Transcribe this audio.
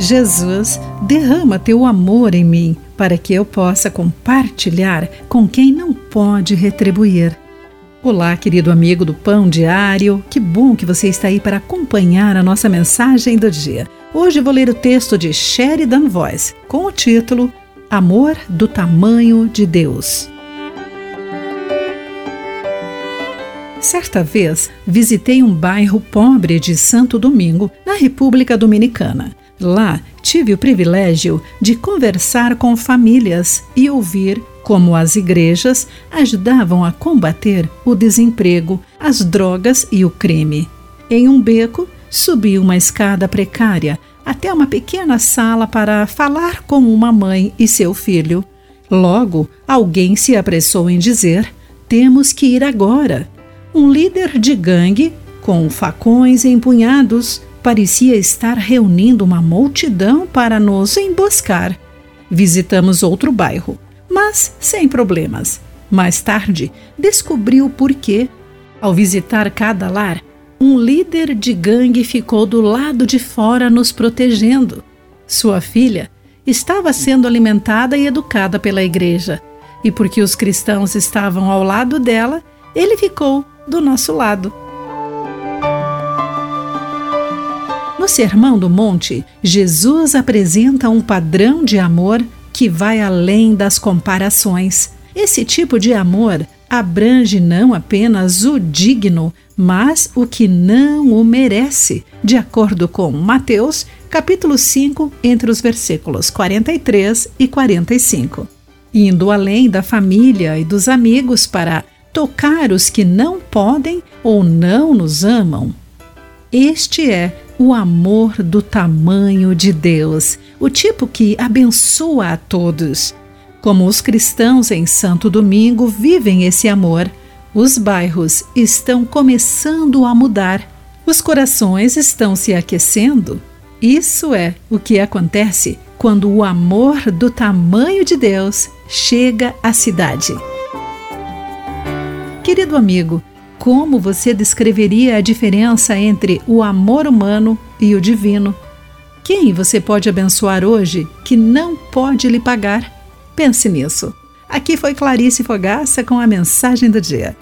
Jesus, derrama teu amor em mim para que eu possa compartilhar com quem não pode retribuir. Olá, querido amigo do Pão Diário, que bom que você está aí para acompanhar a nossa mensagem do dia. Hoje vou ler o texto de Sheridan Voice com o título Amor do Tamanho de Deus. Certa vez, visitei um bairro pobre de Santo Domingo, na República Dominicana. Lá, tive o privilégio de conversar com famílias e ouvir como as igrejas ajudavam a combater o desemprego, as drogas e o crime. Em um beco, subi uma escada precária até uma pequena sala para falar com uma mãe e seu filho. Logo, alguém se apressou em dizer: Temos que ir agora. Um líder de gangue, com facões empunhados, parecia estar reunindo uma multidão para nos emboscar. Visitamos outro bairro, mas sem problemas. Mais tarde, descobri o porquê. Ao visitar cada lar, um líder de gangue ficou do lado de fora nos protegendo. Sua filha estava sendo alimentada e educada pela igreja, e porque os cristãos estavam ao lado dela, ele ficou do nosso lado. Sermão do Monte, Jesus apresenta um padrão de amor que vai além das comparações. Esse tipo de amor abrange não apenas o digno, mas o que não o merece, de acordo com Mateus, capítulo 5, entre os versículos 43 e 45. Indo além da família e dos amigos para tocar os que não podem ou não nos amam. Este é o amor do tamanho de Deus, o tipo que abençoa a todos. Como os cristãos em Santo Domingo vivem esse amor, os bairros estão começando a mudar, os corações estão se aquecendo. Isso é o que acontece quando o amor do tamanho de Deus chega à cidade. Querido amigo, como você descreveria a diferença entre o amor humano e o divino? Quem você pode abençoar hoje que não pode lhe pagar? Pense nisso. Aqui foi Clarice Fogaça com a mensagem do dia.